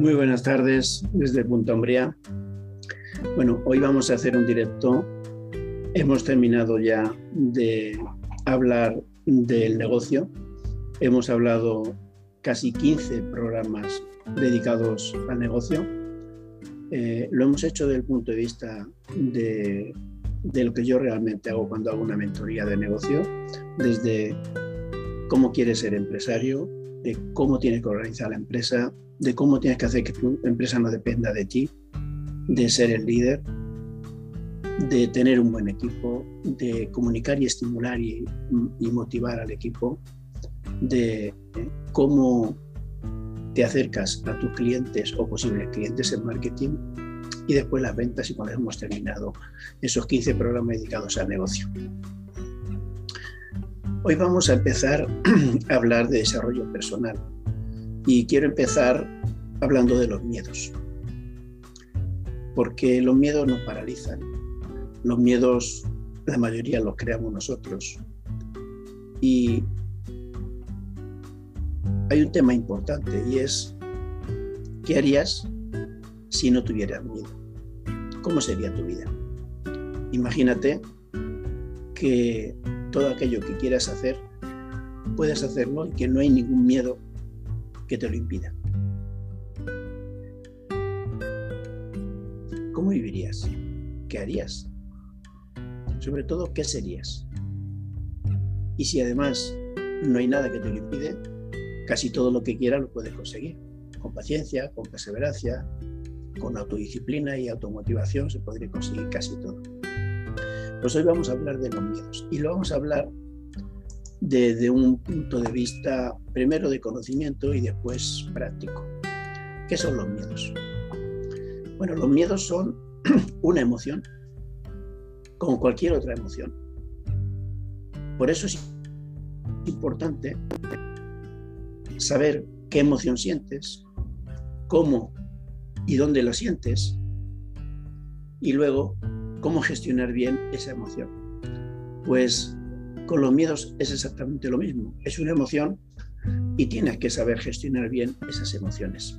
Muy buenas tardes desde Punta Umbría. Bueno, hoy vamos a hacer un directo. Hemos terminado ya de hablar del negocio. Hemos hablado casi 15 programas dedicados al negocio. Eh, lo hemos hecho desde el punto de vista de, de lo que yo realmente hago cuando hago una mentoría de negocio, desde cómo quieres ser empresario, de cómo tienes que organizar la empresa, de cómo tienes que hacer que tu empresa no dependa de ti, de ser el líder, de tener un buen equipo, de comunicar y estimular y, motivar al equipo, de eh, cómo te acercas a tus clientes o posibles clientes en marketing y después las ventas y cuando hemos terminado esos 15 programas dedicados al negocio. Hoy vamos a empezar a hablar de desarrollo personal y quiero empezar hablando de los miedos, porque los miedos nos paralizan, los miedos la mayoría los creamos nosotros y hay un tema importante y es ¿qué harías si no tuvieras miedo? ¿Cómo sería tu vida? Imagínate que todo aquello que quieras hacer, puedes hacerlo y que no hay ningún miedo que te lo impida. ¿Cómo vivirías? ¿Qué harías? Sobre todo, ¿qué serías? Y si además no hay nada que te lo impide, casi todo lo que quieras lo puedes conseguir. Con paciencia, con perseverancia, con autodisciplina y automotivación se podría conseguir casi todo. Pues hoy vamos a hablar de los miedos y lo vamos a hablar desde un punto de vista primero de conocimiento y después práctico. ¿Qué son los miedos? Bueno, los miedos son una emoción, como cualquier otra emoción. Por eso es importante saber qué emoción sientes, cómo y dónde la sientes, y luego ¿Cómo gestionar bien esa emoción? Pues con los miedos es exactamente lo mismo. Es una emoción y tienes que saber gestionar bien esas emociones.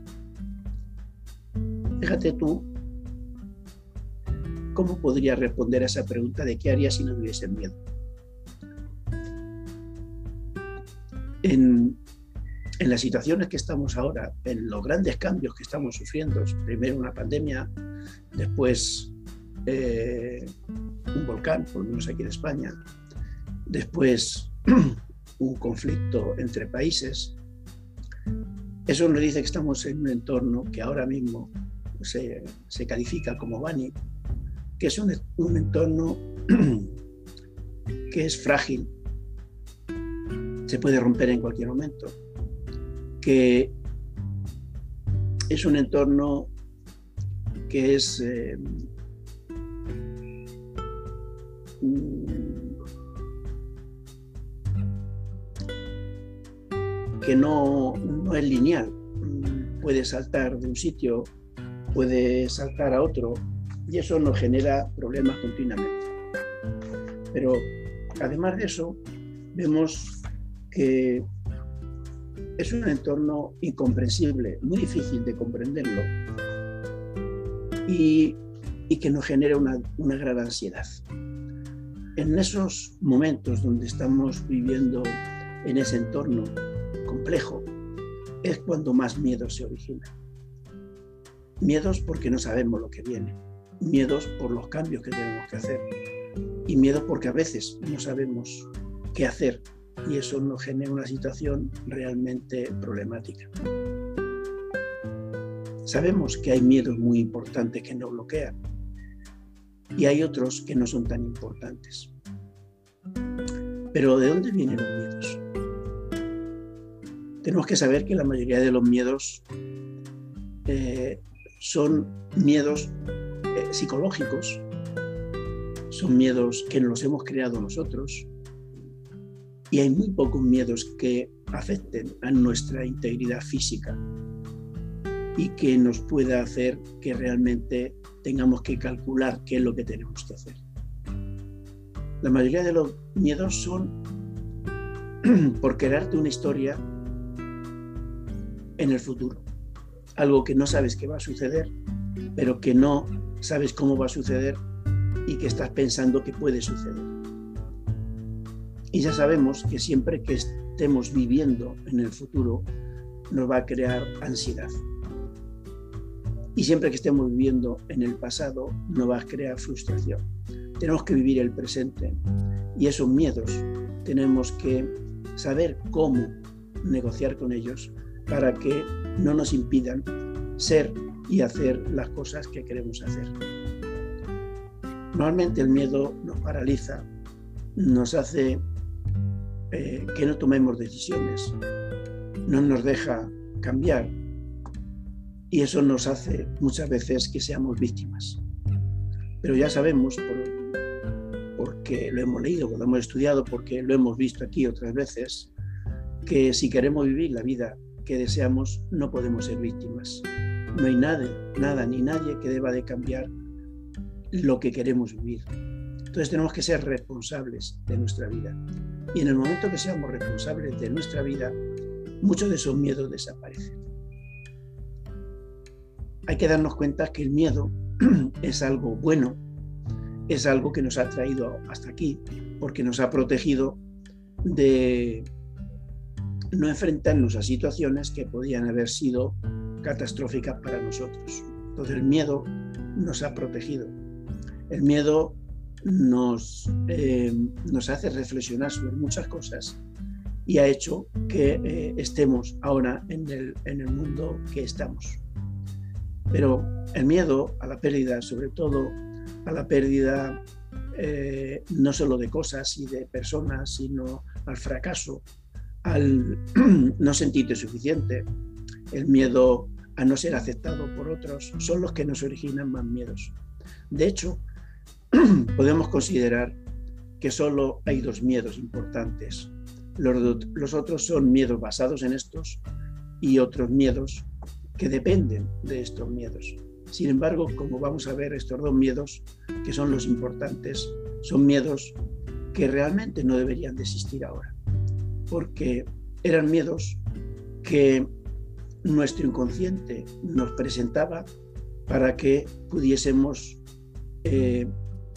Fíjate tú cómo podrías responder a esa pregunta de qué harías si no tuviese miedo. En, en, las situaciones que estamos ahora, en los grandes cambios que estamos sufriendo, primero una pandemia, después eh, un volcán, por lo menos aquí en España, después un conflicto entre países. Eso nos dice que estamos en un entorno que ahora mismo se, califica como Bani, que es un, un entorno que es frágil, se puede romper en cualquier momento, que es un entorno que es eh, que no, no es lineal. Puede saltar de un sitio, puede saltar a otro y eso nos genera problemas continuamente. Pero además de eso, vemos que es un entorno incomprensible, muy difícil de comprenderlo y, y que nos genera una, una gran ansiedad en esos momentos donde estamos viviendo en ese entorno complejo, es cuando más miedo se origina. Miedos porque no sabemos lo que viene, miedos por los cambios que tenemos que hacer y miedo porque a veces no sabemos qué hacer y eso nos genera una situación realmente problemática. Sabemos que hay miedos muy importantes que nos bloquean, y hay otros que no son tan importantes. Pero ¿de dónde vienen los miedos? Tenemos que saber que la mayoría de los miedos eh, son miedos eh, psicológicos, son miedos que nos hemos creado nosotros y hay muy pocos miedos que afecten a nuestra integridad física y que nos pueda hacer que realmente tengamos que calcular qué es lo que tenemos que hacer. La mayoría de los miedos son por crearte una historia en el futuro, algo que no sabes que va a suceder, pero que no sabes cómo va a suceder y que estás pensando que puede suceder. Y ya sabemos que siempre que estemos viviendo en el futuro nos va a crear ansiedad. Y siempre que estemos viviendo en el pasado nos va a crear frustración. Tenemos que vivir el presente y esos miedos tenemos que saber cómo negociar con ellos para que no nos impidan ser y hacer las cosas que queremos hacer. Normalmente el miedo nos paraliza, nos hace eh, que no tomemos decisiones, no nos deja cambiar y eso nos hace muchas veces que seamos víctimas. Pero ya sabemos, porque lo hemos leído, lo hemos estudiado, porque lo hemos visto aquí otras veces, que si queremos vivir la vida que deseamos, no podemos ser víctimas. No hay nadie, nada ni nadie que deba de cambiar lo que queremos vivir. Entonces tenemos que ser responsables de nuestra vida. Y en el momento que seamos responsables de nuestra vida, muchos de esos miedos desaparecen. Hay que darnos cuenta que el miedo es algo bueno, es algo que nos ha traído hasta aquí, porque nos ha protegido de no enfrentarnos a situaciones que podían haber sido catastróficas para nosotros. Entonces el miedo nos ha protegido. El miedo nos, eh, hace reflexionar sobre muchas cosas y ha hecho que eh, estemos ahora en el mundo que estamos. Pero el miedo a la pérdida, sobre todo a la pérdida eh, no solo de cosas y de personas, sino al fracaso, al no sentirte suficiente, el miedo a no ser aceptado por otros, son los que nos originan más miedos. De hecho, podemos considerar que solo hay dos miedos importantes. Los, otros son miedos basados en estos y otros miedos que dependen de estos miedos. Sin embargo, como vamos a ver, estos dos miedos, que son los importantes, son miedos que realmente no deberían de existir ahora, porque eran miedos que nuestro inconsciente nos presentaba para que pudiésemos eh,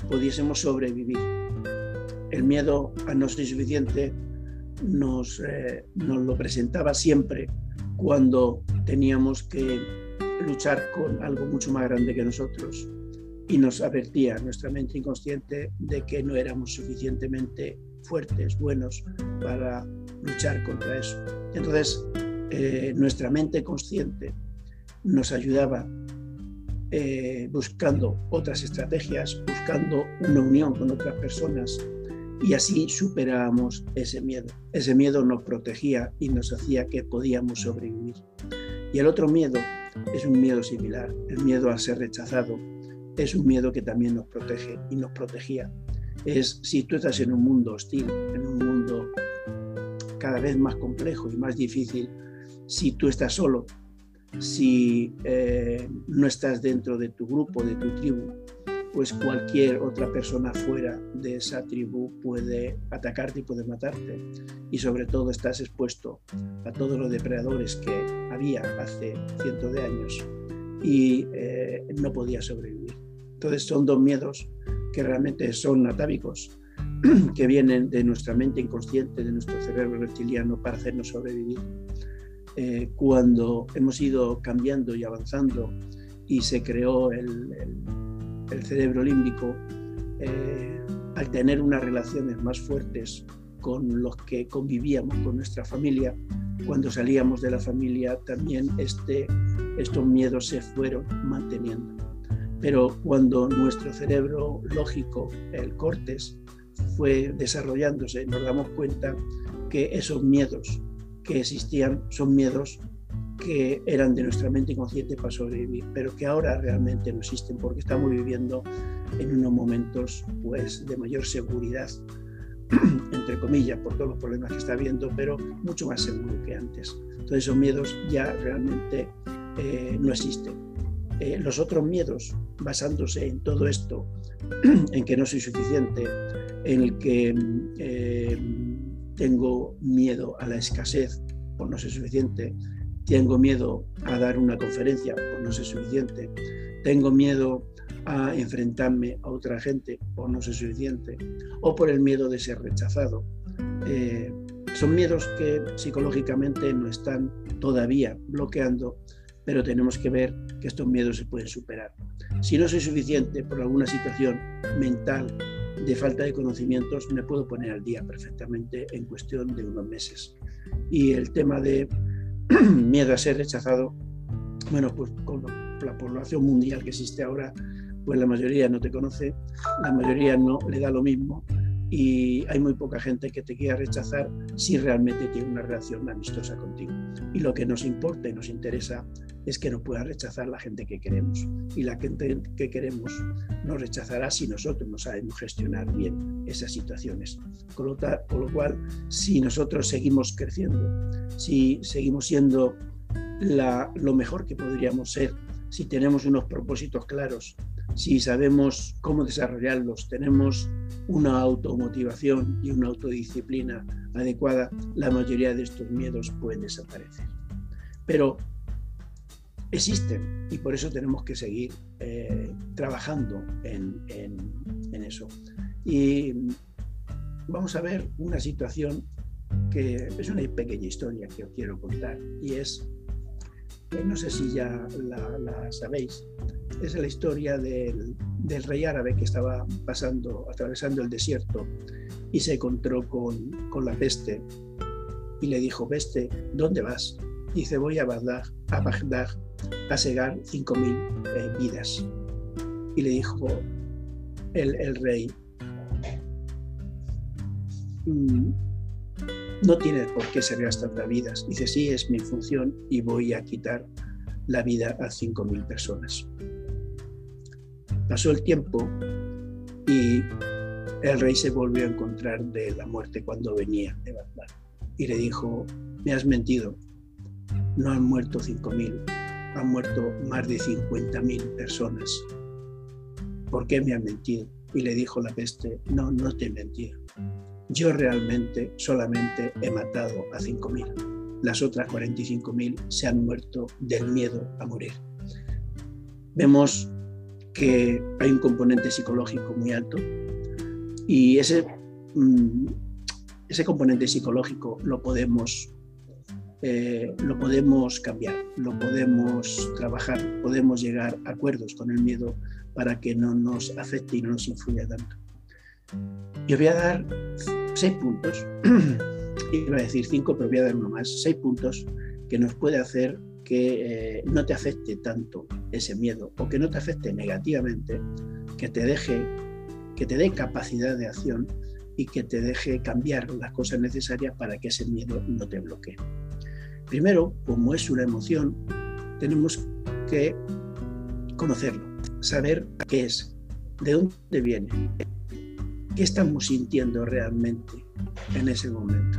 pudiésemos sobrevivir. El miedo a no ser suficiente nos, eh, nos lo presentaba siempre cuando teníamos que luchar con algo mucho más grande que nosotros y nos advertía nuestra mente inconsciente de que no éramos suficientemente fuertes, buenos para luchar contra eso. Entonces, eh, nuestra mente consciente nos ayudaba eh, buscando otras estrategias, buscando una unión con otras personas y así superábamos ese miedo. Ese miedo nos protegía y nos hacía que podíamos sobrevivir. Y el otro miedo es un miedo similar, el miedo a ser rechazado, es un miedo que también nos protege y nos protegía. Es si tú estás en un mundo hostil, en un mundo cada vez más complejo y más difícil, si tú estás solo, si eh, no estás dentro de tu grupo, de tu tribu, pues cualquier otra persona fuera de esa tribu puede atacarte y puede matarte. Y sobre todo estás expuesto a todos los depredadores que había hace cientos de años y eh, no podía sobrevivir. Entonces son dos miedos que realmente son atávicos, que vienen de nuestra mente inconsciente, de nuestro cerebro reptiliano para hacernos sobrevivir eh, cuando hemos ido cambiando y avanzando y se creó el, cerebro límbico, eh, al tener unas relaciones más fuertes con los que convivíamos con nuestra familia, cuando salíamos de la familia también este, estos miedos se fueron manteniendo. Pero cuando nuestro cerebro lógico, el cortes, fue desarrollándose, nos damos cuenta que esos miedos que existían son miedos que eran de nuestra mente inconsciente para sobrevivir, pero que ahora realmente no existen porque estamos viviendo en unos momentos pues, de mayor seguridad, entre comillas, por todos los problemas que está habiendo, pero mucho más seguro que antes. Entonces esos miedos ya realmente eh, no existen. Eh, los otros miedos, basándose en todo esto, en que no soy suficiente, en el que eh, tengo miedo a la escasez por no ser suficiente, tengo miedo a dar una conferencia, pues no sé suficiente, tengo miedo a enfrentarme a otra gente o no sé suficiente, o por el miedo de ser rechazado. Eh, son miedos que psicológicamente no están todavía bloqueando, pero tenemos que ver que estos miedos se pueden superar. Si no soy suficiente por alguna situación mental de falta de conocimientos, me puedo poner al día perfectamente en cuestión de unos meses. Y el tema de miedo a ser rechazado, bueno, pues con la población mundial que existe ahora, pues la mayoría no te conoce, la mayoría no le da lo mismo y hay muy poca gente que te quiera rechazar si realmente tiene una relación amistosa contigo. Y lo que nos importa y nos interesa es que no pueda rechazar la gente que queremos. Y la gente que queremos nos rechazará si nosotros no sabemos gestionar bien esas situaciones. Con lo, con lo cual, si nosotros seguimos creciendo, si seguimos siendo la, lo mejor que podríamos ser, si tenemos unos propósitos claros, si sabemos cómo desarrollarlos, tenemos una automotivación y una autodisciplina adecuada, la mayoría de estos miedos pueden desaparecer. Pero existen y por eso tenemos que seguir eh, trabajando en, eso. Y vamos a ver una situación que es una pequeña historia que os quiero contar y es, no sé si ya la, sabéis, es la historia del, rey árabe que estaba pasando, atravesando el desierto y se encontró con, la peste y le dijo, peste, ¿dónde vas? Dice, voy a Bagdad a segar 5.000 eh, vidas. Y le dijo el, el rey, mm, no tienes por qué segar tantas vidas. Dice, sí, es mi función y voy a quitar la vida a 5.000 personas. Pasó el tiempo y el rey se volvió a encontrar de la muerte cuando venía de Bagdad y le dijo, me has mentido, no han muerto 5.000, han muerto más de 50.000 personas. ¿Por qué me han mentido? Y le dijo la peste, no, no te he mentido. Yo realmente solamente he matado a 5.000. Las otras 45.000 se han muerto del miedo a morir. Vemos que hay un componente psicológico muy alto y ese, mm, ese componente psicológico lo podemos, eh, lo podemos cambiar, lo podemos trabajar, podemos llegar a acuerdos con el miedo para que no nos afecte y no nos influya tanto. Yo voy a dar seis puntos, iba a decir cinco, pero voy a dar uno más, seis puntos que nos puede hacer que eh, no te afecte tanto ese miedo o que no te afecte negativamente, que te deje, que te dé capacidad de acción y que te deje cambiar las cosas necesarias para que ese miedo no te bloquee. Primero, como es una emoción, tenemos que conocerlo, saber qué es, de dónde viene, qué estamos sintiendo realmente en ese momento.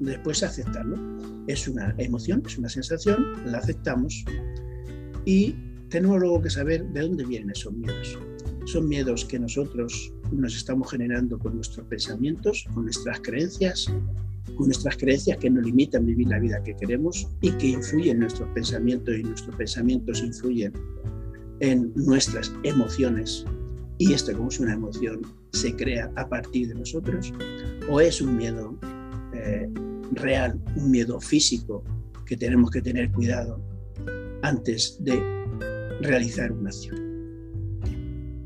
Después aceptarlo es una emoción, es una sensación, la aceptamos y tenemos luego que saber de dónde vienen esos miedos. Son miedos que nosotros nos estamos generando con nuestros pensamientos, con nuestras creencias, con nuestras creencias que nos limitan vivir la vida que queremos y que influyen en nuestros pensamientos y nuestros pensamientos influyen en nuestras emociones. Y esto como es una emoción, se crea a partir de nosotros o es un miedo eh, real, un miedo físico que tenemos que tener cuidado antes de realizar una acción.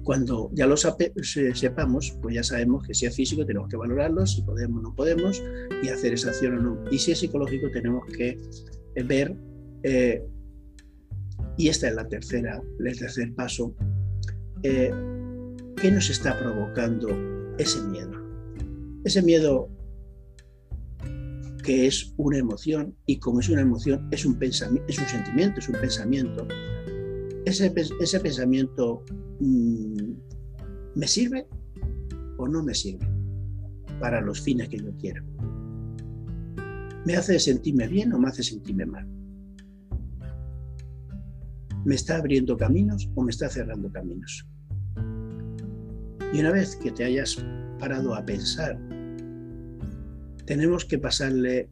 Cuando ya lo sepamos, pues ya sabemos que si es físico tenemos que valorarlo, si podemos o no podemos, y hacer esa acción o no. Y si es psicológico tenemos que eh, ver, eh, y esta es la tercera, el tercer paso, eh, ¿qué nos está provocando ese miedo? Ese miedo que es una emoción y como es una emoción es un, pensamiento, es un sentimiento, es un pensamiento. Ese, ese pensamiento mm, me sirve o no me sirve para los fines que yo quiero. ¿Me hace sentirme bien o me hace sentirme mal? ¿Me está abriendo caminos o me está cerrando caminos? Y una vez que te hayas parado a pensar tenemos que pasarle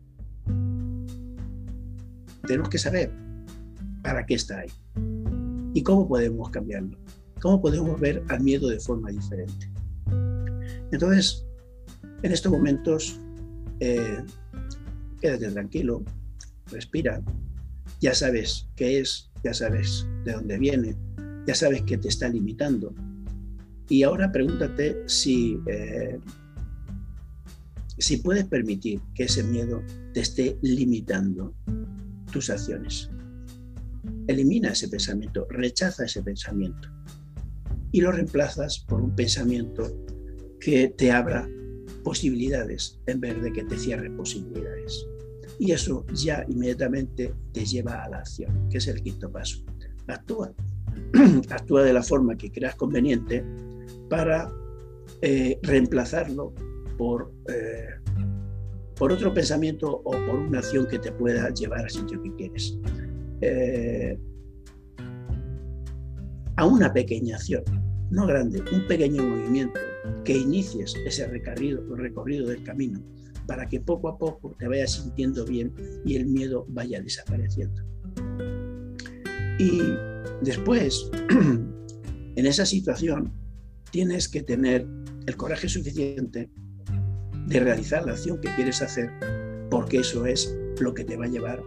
tenemos que saber para qué está ahí y cómo podemos cambiarlo, cómo podemos ver al miedo de forma diferente. Entonces, en estos momentos, eh, quédate tranquilo, respira, ya sabes qué es, ya sabes de dónde viene, ya sabes que te está limitando. Y ahora pregúntate si, eh, si puedes permitir que ese miedo te esté limitando tus acciones. Elimina ese pensamiento, rechaza ese pensamiento y lo reemplazas por un pensamiento que te abra posibilidades en vez de que te cierre posibilidades. Y eso ya inmediatamente te lleva a la acción, que es el quinto paso. Actúa. Actúa de la forma que creas conveniente para eh, reemplazarlo por, eh, por otro pensamiento o por una acción que te pueda llevar al sitio que quieres. Eh, a una pequeña acción, no grande, un pequeño movimiento que inicies ese recorrido, recorrido del camino para que poco a poco te vayas sintiendo bien y el miedo vaya desapareciendo. Y después, en esa situación, tienes que tener el coraje suficiente de realizar la acción que quieres hacer, porque eso es lo que te va a llevar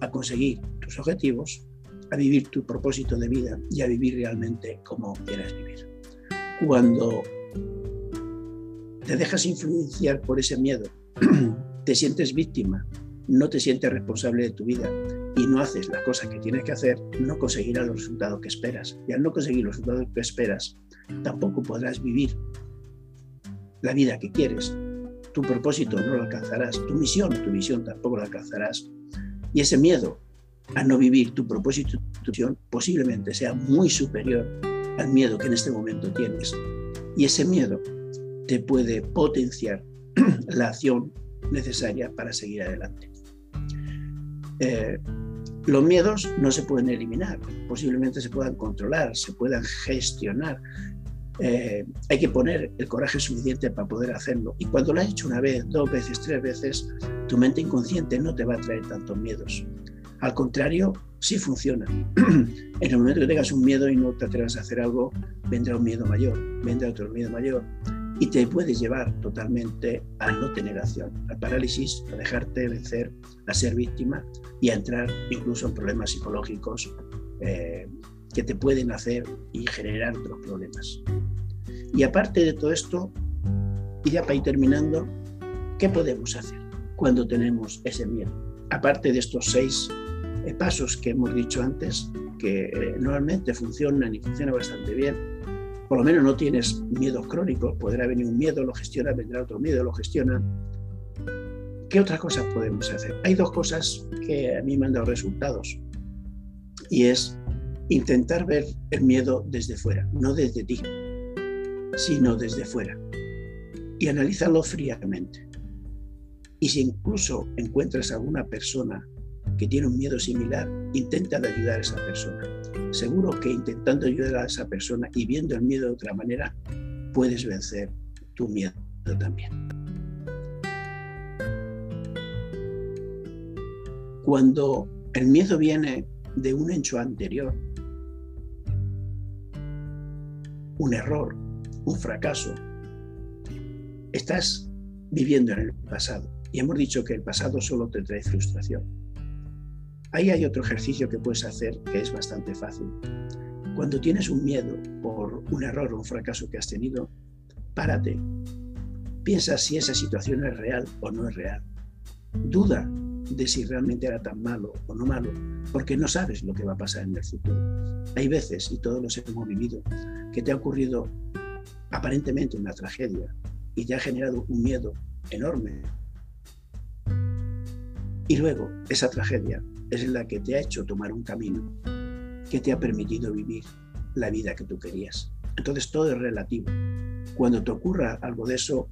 a conseguir tus objetivos, a vivir tu propósito de vida y a vivir realmente como quieras vivir. Cuando te dejas influenciar por ese miedo, te sientes víctima, no te sientes responsable de tu vida y no haces las cosas que tienes que hacer, no conseguirás los resultados que esperas. Y al no conseguir los resultados que esperas, tampoco podrás vivir la vida que quieres. Tu propósito no lo alcanzarás, tu misión, tu visión tampoco la alcanzarás. Y ese miedo a no vivir tu propósito, tu misión, posiblemente sea muy superior al miedo que en este momento tienes. Y ese miedo te puede potenciar la acción necesaria para seguir adelante. Eh, los miedos no se pueden eliminar, posiblemente se puedan controlar, se puedan gestionar. Eh, hay que poner el coraje suficiente para poder hacerlo. Y cuando lo has hecho una vez, dos veces, tres veces, tu mente inconsciente no te va a traer tantos miedos. Al contrario, sí funciona. en el momento que tengas un miedo y no te atrevas a hacer algo, vendrá un miedo mayor, vendrá otro miedo mayor y te puedes llevar totalmente a no tener acción, a parálisis, a dejarte vencer, a ser víctima y a entrar incluso en problemas psicológicos eh, que te pueden hacer y generar otros problemas. Y aparte de todo esto, y ya para ir terminando, ¿qué podemos hacer cuando tenemos ese miedo? Aparte de estos seis pasos que hemos dicho antes, que eh, normalmente funcionan y funcionan bastante bien, por lo menos no tienes miedos crónicos, podrá venir un miedo, lo gestiona, vendrá otro miedo, lo gestiona. ¿Qué otras cosas podemos hacer? Hay dos cosas que a mí me han dado resultados y es intentar ver el miedo desde fuera, no desde ti, sino desde fuera y analizarlo fríamente. Y si incluso encuentras alguna persona que tiene un miedo similar, intenta ayudar a esa persona. Seguro que intentando ayudar a esa persona y viendo el miedo de otra manera, puedes vencer tu miedo también. Cuando el miedo viene de un hecho anterior, un error, un fracaso, estás viviendo en el pasado. Y hemos dicho que el pasado solo te trae frustración. Ahí hay otro ejercicio que puedes hacer que es bastante fácil. Cuando tienes un miedo por un error o un fracaso que has tenido, párate. Piensa si esa situación es real o no es real. Duda de si realmente era tan malo o no malo, porque no sabes lo que va a pasar en el futuro. Hay veces, y todos los hemos vivido, que te ha ocurrido aparentemente una tragedia y te ha generado un miedo enorme. Y luego esa tragedia es la que te ha hecho tomar un camino que te ha permitido vivir la vida que tú querías. Entonces todo es relativo. Cuando te ocurra algo de eso,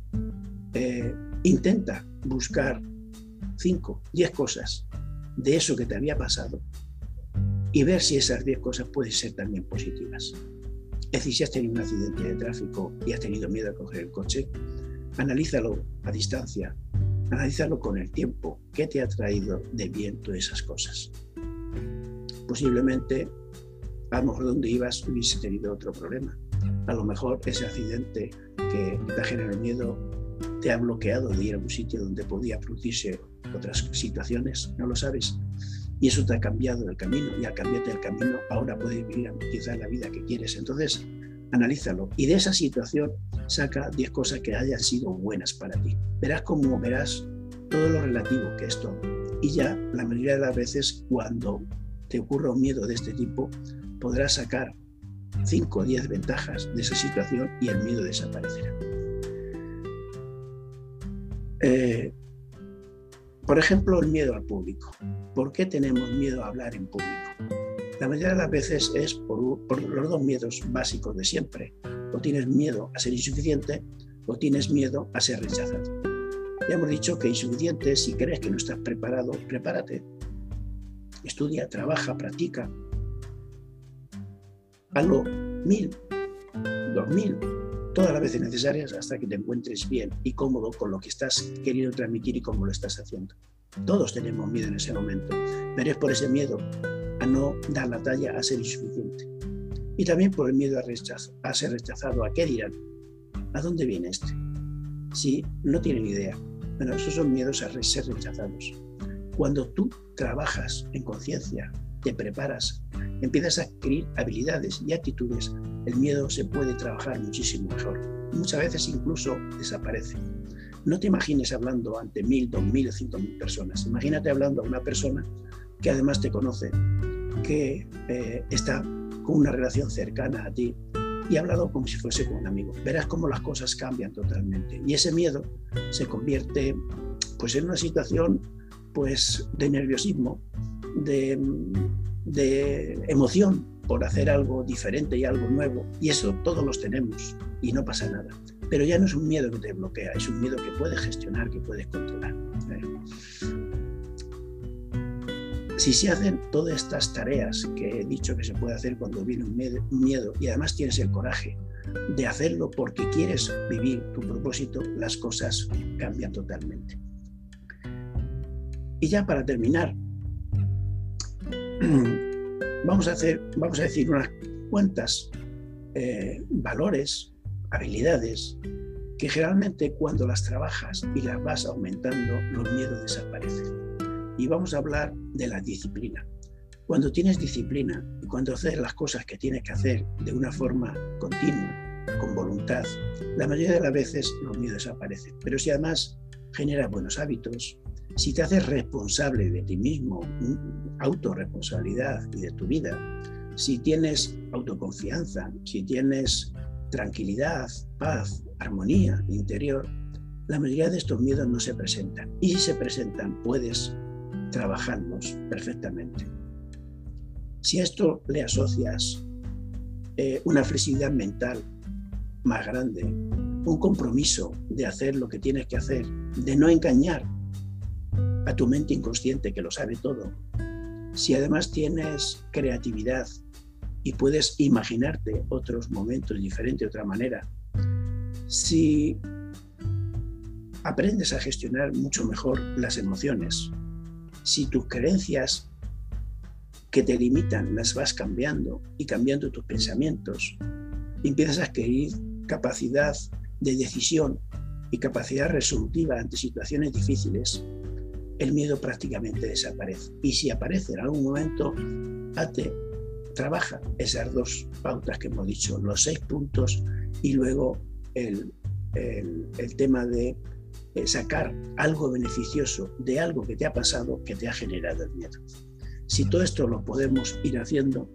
eh, intenta buscar cinco, diez cosas de eso que te había pasado y ver si esas diez cosas pueden ser también positivas. Es decir, si has tenido un accidente de tráfico y has tenido miedo a coger el coche, analízalo a distancia, Analízalo con el tiempo. ¿Qué te ha traído de bien todas esas cosas? posiblemente a lo mejor donde ibas hubiese tenido otro problema. A lo mejor ese accidente que te ha generado miedo te ha bloqueado de ir a un sitio donde podía producirse otras situaciones, no lo sabes. Y eso te ha cambiado el camino y al cambiarte el camino ahora puedes vivir quizás la vida que quieres. Entonces, analízalo y de esa situación saca 10 cosas que hayan sido buenas para ti. Verás cómo verás todo lo relativo que es todo. Y ya la mayoría de las veces cuando te ocurra un miedo de este tipo, podrás sacar 5 o 10 ventajas de esa situación y el miedo desaparecerá. Eh, por ejemplo, el miedo al público. ¿Por qué tenemos miedo a hablar en público? La mayoría de las veces es por, por los dos miedos básicos de siempre. O tienes miedo a ser insuficiente o tienes miedo a ser rechazado. Ya hemos dicho que insuficiente, si crees que no estás preparado, prepárate. Estudia, trabaja, practica. Hazlo mil, dos mil, todas las veces necesarias hasta que te encuentres bien y cómodo con lo que estás queriendo transmitir y cómo lo estás haciendo. Todos tenemos miedo en ese momento, pero es por ese miedo a no dar la talla, a ser insuficiente. Y también por el miedo a, rechazo, a ser rechazado, a qué dirán, a dónde viene este. Si no tienen idea, bueno, esos son miedos a ser rechazados. Cuando tú trabajas en conciencia, te preparas, empiezas a adquirir habilidades y actitudes, el miedo se puede trabajar muchísimo mejor. Muchas veces incluso desaparece. No te imagines hablando ante mil, dos mil o cinco mil personas. Imagínate hablando a una persona que además te conoce, que eh, está con una relación cercana a ti y ha hablado como si fuese con un amigo. Verás cómo las cosas cambian totalmente. Y ese miedo se convierte pues, en una situación pues, de nerviosismo, de, de emoción por hacer algo diferente y algo nuevo. Y eso todos los tenemos y no pasa nada. Pero ya no es un miedo que te bloquea, es un miedo que puedes gestionar, que puedes controlar. Si se hacen todas estas tareas que he dicho que se puede hacer cuando viene un miedo y además tienes el coraje de hacerlo porque quieres vivir tu propósito, las cosas cambian totalmente. Y ya para terminar, vamos a, hacer, vamos a decir unas cuantas eh, valores, habilidades, que generalmente cuando las trabajas y las vas aumentando, los miedos desaparecen y vamos a hablar de la disciplina. Cuando tienes disciplina y cuando haces las cosas que tienes que hacer de una forma continua, con voluntad, la mayoría de las veces los miedos desaparecen. Pero si además generas buenos hábitos, si te haces responsable de ti mismo, autorresponsabilidad y de tu vida, si tienes autoconfianza, si tienes tranquilidad, paz, armonía interior, la mayoría de estos miedos no se presentan. Y si se presentan, puedes trabajarlos perfectamente. Si a esto le asocias eh, una flexibilidad mental más grande, un compromiso de hacer lo que tienes que hacer, de no engañar a tu mente inconsciente que lo sabe todo, si además tienes creatividad y puedes imaginarte otros momentos diferentes de otra manera, si aprendes a gestionar mucho mejor las emociones, si tus creencias que te limitan las vas cambiando y cambiando tus pensamientos, empiezas a adquirir capacidad de decisión y capacidad resolutiva ante situaciones difíciles, el miedo prácticamente desaparece. Y si aparece en algún momento, hazte, trabaja esas dos pautas que hemos dicho, los seis puntos y luego el, el tema de sacar algo beneficioso de algo que te ha pasado que te ha generado el miedo. Si todo esto lo podemos ir haciendo,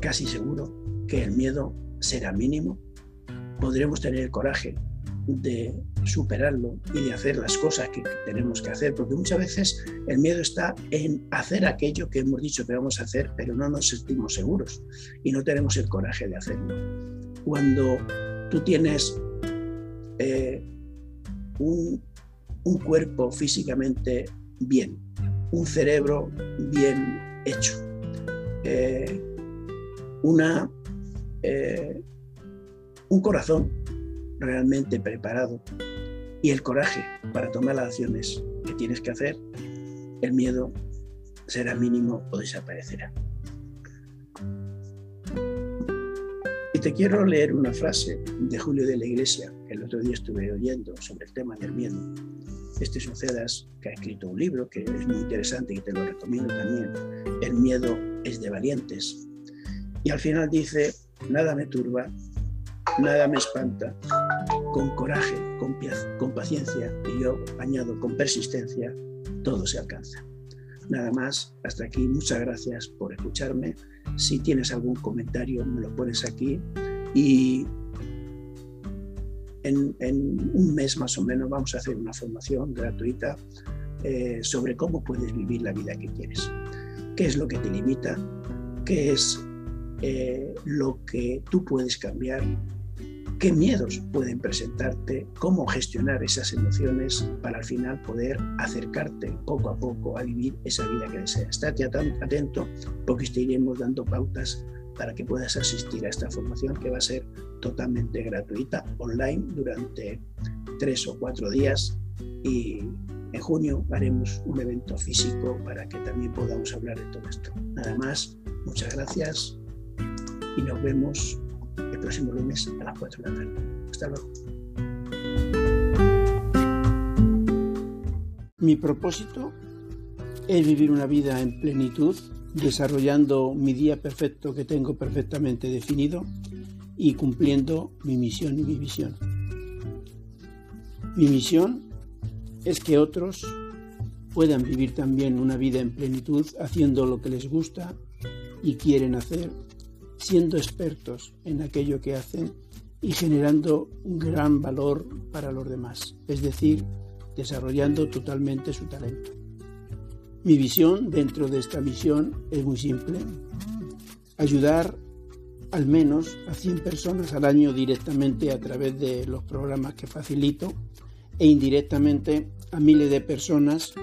casi seguro que el miedo será mínimo, podremos tener el coraje de superarlo y de hacer las cosas que tenemos que hacer, porque muchas veces el miedo está en hacer aquello que hemos dicho que vamos a hacer, pero no nos sentimos seguros y no tenemos el coraje de hacerlo. Cuando tú tienes eh, un, cuerpo físicamente bien, un cerebro bien hecho, eh, una, eh, un corazón realmente preparado y el coraje para tomar las acciones que tienes que hacer, el miedo será mínimo o desaparecerá. Te quiero leer una frase de Julio de la Iglesia que el otro día estuve oyendo sobre el tema del miedo. Este es un CEDAS que ha escrito un libro que es muy interesante y te lo recomiendo también. El miedo es de valientes. Y al final dice, nada me turba, nada me espanta, con coraje, con, con paciencia y yo añado con persistencia, todo se alcanza. Nada más, hasta aquí. Muchas gracias por escucharme. Si tienes algún comentario, me lo pones aquí. Y en, un mes más o menos vamos a hacer una formación gratuita eh, sobre cómo puedes vivir la vida que quieres. ¿Qué es lo que te limita? ¿Qué es eh, lo que tú puedes cambiar qué miedos pueden presentarte, cómo gestionar esas emociones para al final poder acercarte poco a poco a vivir esa vida que deseas. Estate atento porque te iremos dando pautas para que puedas asistir a esta formación que va a ser totalmente gratuita online durante tres o cuatro días y en junio haremos un evento físico para que también podamos hablar de todo esto. Nada más, muchas gracias y nos vemos próximo lunes a las 4 de la tarde. Hasta luego. Mi propósito es vivir una vida en plenitud, desarrollando mi día perfecto que tengo perfectamente definido y cumpliendo mi misión y mi visión. Mi misión es que otros puedan vivir también una vida en plenitud haciendo lo que les gusta y quieren hacer siendo expertos en aquello que hacen y generando un gran valor para los demás, es decir, desarrollando totalmente su talento. Mi visión dentro de esta misión es muy simple, ayudar al menos a 100 personas al año directamente a través de los programas que facilito e indirectamente a miles de personas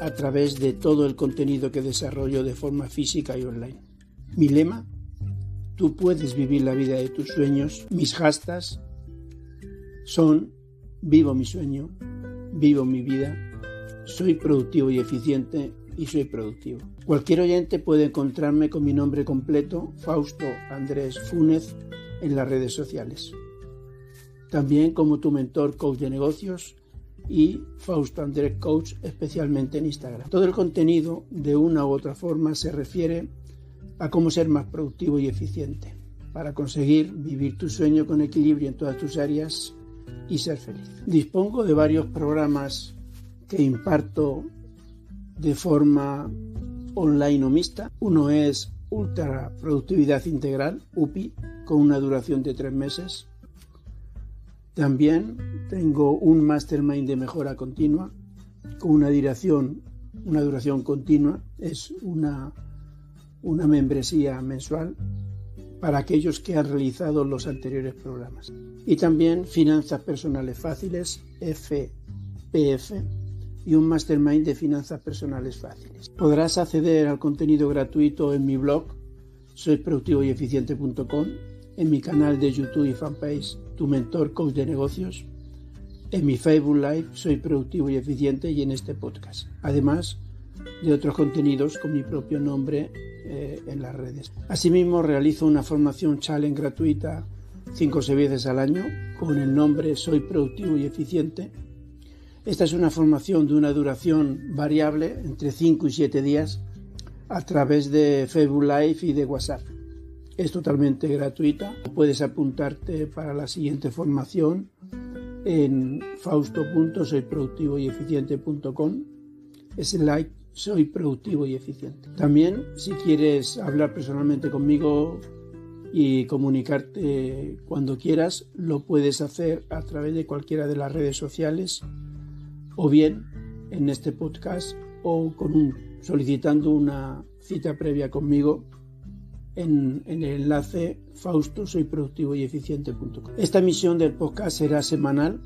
a través de todo el contenido que desarrollo de forma física y online. Mi lema Tú puedes vivir la vida de tus sueños. Mis hashtags son vivo mi sueño, vivo mi vida, soy productivo y eficiente y soy productivo. Cualquier oyente puede encontrarme con mi nombre completo, Fausto Andrés Fúnez, en las redes sociales. También como tu mentor coach de negocios y Fausto Andrés Coach especialmente en Instagram. Todo el contenido de una u otra forma se refiere a cómo ser más productivo y eficiente para conseguir vivir tu sueño con equilibrio en todas tus áreas y ser feliz. Dispongo de varios programas que imparto de forma online o mixta. Uno es Ultra Productividad Integral, UPI, con una duración de tres meses. También tengo un Mastermind de mejora continua con una duración, una duración continua. Es una una membresía mensual para aquellos que han realizado los anteriores programas. Y también Finanzas Personales Fáciles, FPF, y un Mastermind de Finanzas Personales Fáciles. Podrás acceder al contenido gratuito en mi blog, soyproductivoyeficiente.com, en mi canal de YouTube y fanpage, Tu Mentor Coach de Negocios, en mi Facebook Live, Soy Productivo y Eficiente, y en este podcast. Además de otros contenidos con mi propio nombre eh, en las redes. Asimismo, realizo una formación challenge gratuita cinco o seis veces al año con el nombre Soy Productivo y Eficiente. Esta es una formación de una duración variable entre 5 y 7 días a través de Facebook Live y de WhatsApp. Es totalmente gratuita. Puedes apuntarte para la siguiente formación en fausto.soyproductivoyeficiente.com like soy productivo y eficiente. También, si quieres hablar personalmente conmigo y comunicarte cuando quieras, lo puedes hacer a través de cualquiera de las redes sociales o bien en este podcast o solicitando una cita previa conmigo en, en el enlace fausto soy productivo y eficiente.com. Esta emisión del podcast será semanal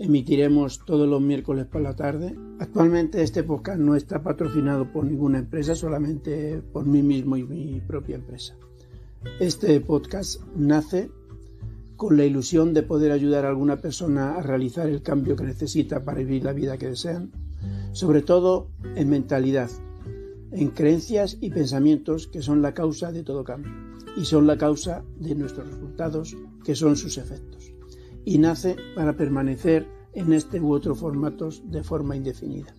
emitiremos todos los miércoles por la tarde. Actualmente este podcast no está patrocinado por ninguna empresa, solamente por mí mismo y mi propia empresa. Este podcast nace con la ilusión de poder ayudar a alguna persona a realizar el cambio que necesita para vivir la vida que desean, sobre todo en mentalidad, en creencias y pensamientos que son la causa de todo cambio y son la causa de nuestros resultados que son sus efectos. Y nace para permanecer en este u otro formatos de forma indefinida.